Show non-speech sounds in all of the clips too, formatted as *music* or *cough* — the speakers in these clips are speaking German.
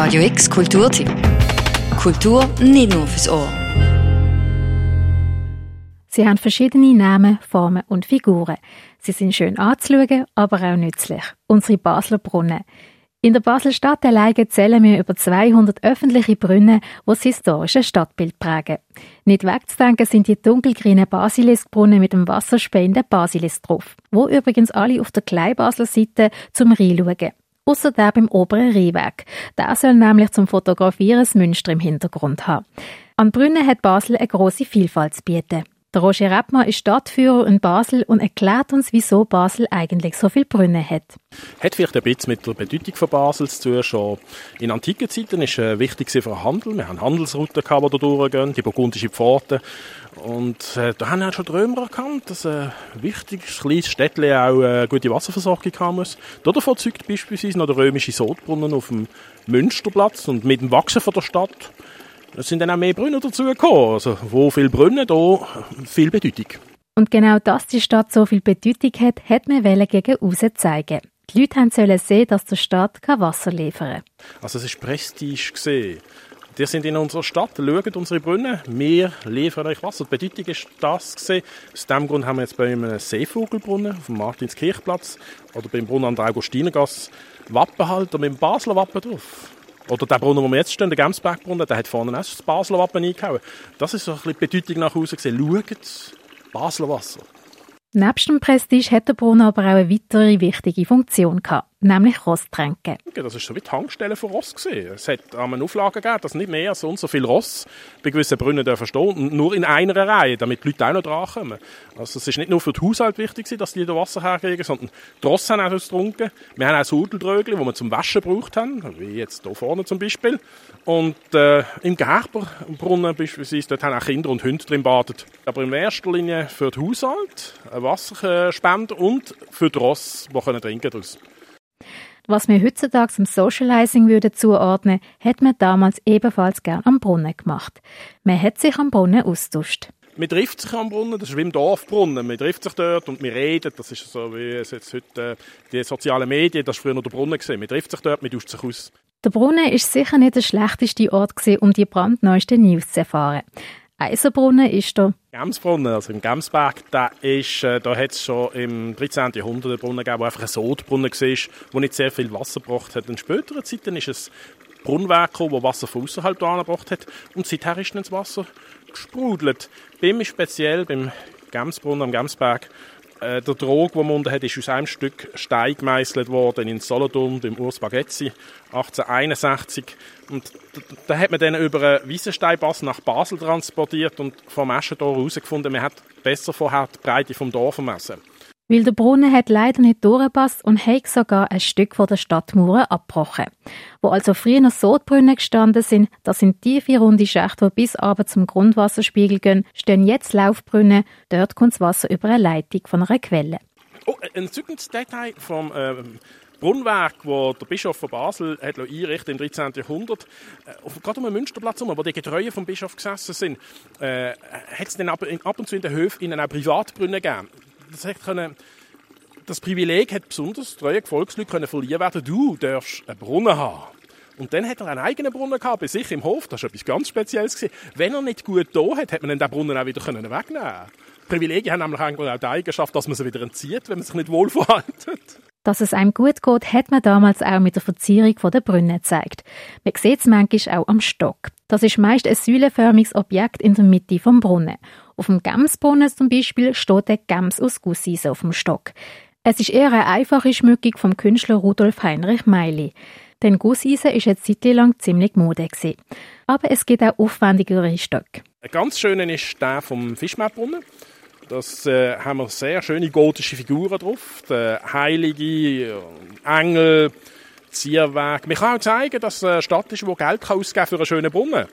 Radio X Kulturtipp. Kultur nicht nur fürs Ohr. Sie haben verschiedene Namen, Formen und Figuren. Sie sind schön anzuschauen, aber auch nützlich. Unsere Basler Brunnen. In der Basel-Stadt alleine zählen wir über 200 öffentliche Brunnen, die das historische Stadtbild prägen. Nicht wegzudenken sind die dunkelgrünen Basiliskbrunnen mit dem wasserspeienden Basilisk drauf, wo übrigens alle auf der Kleinbasler Seite zum Rhein Ausser der beim oberen Rheinweg. Der soll nämlich zum Fotografieren das Münster im Hintergrund haben. An Brunnen hat Basel eine grosse Vielfalt zu bieten. Der Roger Reppmann ist Stadtführer in Basel und erklärt uns, wieso Basel eigentlich so viele Brunnen hat. Hat vielleicht ein bisschen mit der Bedeutung von Basel zu tun. Schon in antiken Zeiten war es äh, wichtig für den Handel. Wir haben Handelsrouten, die da durchgehen, die burgundische Pforte. Und äh, da haben auch schon die Römer erkannt, dass ein wichtiges kleines Städtchen auch eine gute Wasserversorgung haben muss. Davon zeugt beispielsweise noch der römische Sodbrunnen auf dem Münsterplatz. Und mit dem Wachsen von der Stadt es sind dann auch mehr Brunnen dazugekommen. Also, wo viele Brunnen, da viel Bedeutung. Und genau dass die Stadt so viel Bedeutung hat, hat man gegen außen zeigen. Die Leute sollen sehen, dass der Stadt Wasser liefern kann. Also es ist Prestige gesehen. Die sind in unserer Stadt, schauen unsere Brunnen, wir liefern euch Wasser. Die Bedeutung ist das gesehen. Aus diesem Grund haben wir jetzt bei einem Seevogelbrunnen auf dem Martinskirchplatz oder beim Brunnen an der Augustinergasse Wappenhalter mit dem Basler Wappen drauf. Oder der Brunnen, wo wir jetzt stehen, der Gemsbergbrunnen, der hat vorne auch das Basler Wappen eingehauen. Das ist so ein bisschen die Bedeutung nach Hause gesehen. Schaut, Basler Wasser. Nebst dem Prestige hat der Brunnen aber auch eine weitere wichtige Funktion gehabt, nämlich Rosttränke. Das ist so wie die Tankstelle für Ross gesehen. Es hat eine Auflage gegeben, dass nicht mehr so und so viel Ross bei gewissen Brunnen dürfen stehen nur in einer Reihe, damit die Leute auch noch drankommen. Also es ist nicht nur für den Haushalt wichtig, dass die da Wasser herkriegen, sondern die Ross haben auch das getrunken. Wir haben auch Sudeldrögel, die wir zum Waschen gebraucht haben, wie jetzt hier vorne zum Beispiel. Und äh, im Gerberbrunnen beispielsweise, dort haben auch Kinder und Hunde drin badet. Aber in erster Linie für den Haushalt, Wasserspender und für die Ross, die können trinken daraus. Was wir heutzutage zum Socializing würden zuordnen, hat man damals ebenfalls gern am Brunnen gemacht. Man hat sich am Brunnen austauscht. Man trifft sich am Brunnen, das ist wie im Dorfbrunnen. Man trifft sich dort und man redet. Das ist so wie es jetzt heute äh, die sozialen Medien, das war früher noch der Brunnen. Gewesen. Man trifft sich dort, man tauscht sich aus. Der Brunnen ist sicher nicht der schlechteste Ort, gewesen, um die brandneuesten News zu erfahren. Eisenbrunnen ist da. Gemsbrunnen, also im Gemsberg, da, ist, äh, da hat es schon im 13. Jahrhundert einen Brunnen gegeben, der einfach ein Sodbrunnen war, der nicht sehr viel Wasser gebracht hat. In späteren Zeiten ist es Brunnenwerk gekommen, das Wasser von außerhalb gebracht hat und seither ist dann das Wasser gesprudelt. Beim speziell, beim Gemsbrunnen am Gemsberg, äh, der Trog, den man unten hat, ist aus einem Stück Stein gemeißelt worden in Solothurn beim Urs Bagezzi 1861. Und da hat man dann über einen Wiesensteinpass nach Basel transportiert und vom Eschentor herausgefunden, man hat besser vorher die Breite vom Dorf messen. Weil der Brunnen hat leider nicht durchgepasst und hat sogar ein Stück von der Stadtmauer abgebrochen. Wo also früher noch Sodbrunnen gestanden sind, das sind tiefe runde Schächte, die bis aber zum Grundwasserspiegel gehen, stehen jetzt Laufbrunnen. Dort kommt das Wasser über eine Leitung von einer Quelle. Oh, ein zückendes Detail vom äh, Brunnenwerk, wo der Bischof von Basel hat einrichtet im 13. Jahrhundert, äh, gerade um den Münsterplatz herum, wo die Getreuen vom Bischof gesessen sind, äh, hat es dann ab, ab, und zu in den Höfen auch Privatbrunnen gegeben das, können, das Privileg hat besonders treue Volksleute können verliehen werden. Du darfst einen Brunnen haben. Und dann hat er einen eigenen Brunnen gehabt, bei sich im Hof. Das war etwas ganz Spezielles. Gewesen. Wenn er nicht gut da hat, hat man den Brunnen auch wieder können wegnehmen können. Privilegien haben nämlich auch die Eigenschaft, dass man sie wieder entzieht, wenn man sich nicht wohl verhält. Dass es einem gut geht, hat man damals auch mit der Verzierung der Brunnen gezeigt. Man sieht es manchmal auch am Stock. Das ist meist ein säulenförmiges Objekt in der Mitte vom Brunnen. Auf dem Gemsbrunnen zum Beispiel steht der Gems aus Gusseisen auf dem Stock. Es ist eher eine einfache Schmückung vom Künstler Rudolf Heinrich Meili. Denn Gusseisen ist eine Zeit lang ziemlich Mode gewesen. Aber es gibt auch aufwendigere Stöcke. Ein ganz schöner ist der vom Fischmeerbrunnen. Das äh, haben wir sehr schöne gotische Figuren drauf. Der Heilige, äh, Engel, Zierweg. Man kann auch zeigen, dass es eine Stadt ist, die Geld ausgeben kann für einen schönen Brunnen.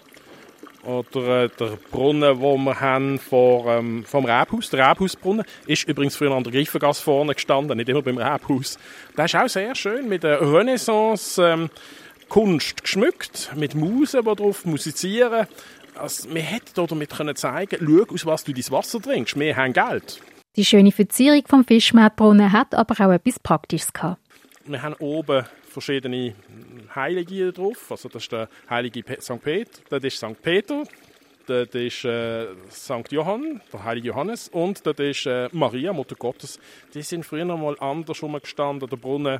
Oder äh, der Brunnen, den wir haben vor, ähm, vom Rebhaus, der Rebhausbrunnen, ist übrigens früher an der Griffengasse vorne gestanden, nicht immer beim Rebhaus. Der ist auch sehr schön mit der Renaissance ähm, Kunst geschmückt, mit Musen, die drauf musizieren. Also, wir hätten damit können zeigen schau, aus was du dein Wasser trinkst, wir haben Geld. Die schöne Verzierung vom Fischmarktbrunnen hat aber auch etwas Praktisches gehabt. Wir haben oben verschiedene Heilige drauf. Also das ist der heilige St. Peter, das ist St. Peter, das ist äh, St. Johann, der heilige Johannes, und das ist äh, Maria, Mutter Gottes. Die sind früher noch mal anders gestanden. Der Brunnen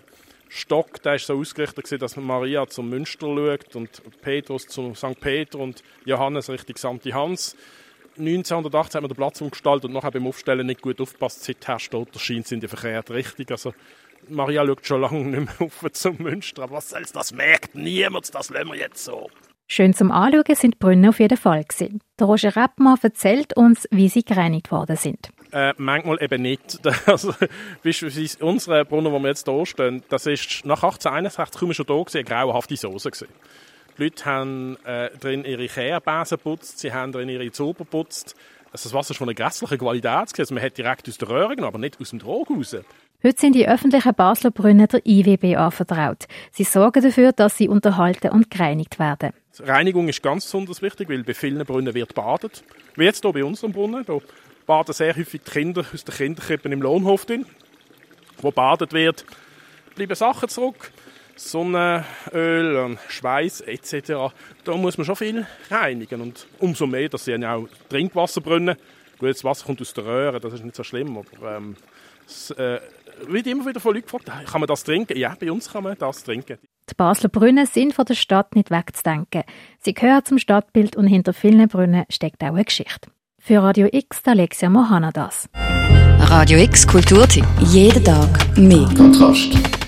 Stock, der ist so ausgerichtet, dass Maria zum Münster schaut und Petrus zum St. Peter und Johannes Richtung St. Hans. 1918 hat man den Platz umgestaltet und nachher beim Aufstellen nicht gut aufgepasst. Seither steht der Schein in die verkehrte Richtung. Also Maria schaut schon lange nicht mehr auf zum Münster. Aber was soll's, das merkt niemand, das lassen wir jetzt so. Schön zum Anschauen sind die Brunnen auf jeden Fall gewesen. Der Roger Reppmann erzählt uns, wie sie gereinigt worden sind. Äh, manchmal eben nicht. *laughs* Also, beispielsweise unsere Brunnen, wo wir jetzt hier stehen, das ist nach 1861 kaum schon da gewesen, eine grauenhafte Soße gewesen. Die Leute haben äh, drin ihre Kehrbesen geputzt, sie haben drin ihre Zuber geputzt. Also das Wasser ist von einer grässlichen Qualität. Also man hat direkt aus der Röhre genommen, aber nicht aus dem Trog raus. Heute sind die öffentlichen Basler Brunnen der IWB anvertraut. Sie sorgen dafür, dass sie unterhalten und gereinigt werden. Die Reinigung ist ganz besonders wichtig, weil bei vielen Brunnen wird badet. Wie jetzt hier bei unserem Brunnen. Hier baden sehr häufig die Kinder aus den Kinderkrippen im Lohnhof drin. Wo badet wird, bleiben Sachen zurück. Sonnenöl, und Schweiß etc. Da muss man schon viel reinigen und umso mehr, dass sie ja auch Trinkwasserbrunnen. Gut, das Wasser kommt aus der Röhre, das ist nicht so schlimm, aber ähm, es äh, wird immer wieder von Leuten gefragt, kann man das trinken? Ja, bei uns kann man das trinken. Die Basler Brunnen sind von der Stadt nicht wegzudenken. Sie gehören zum Stadtbild und hinter vielen Brunnen steckt auch eine Geschichte. Für Radio X, Alexia Mohana das. Radio X Kulturtipp. Jeden Tag mehr. Kontrast.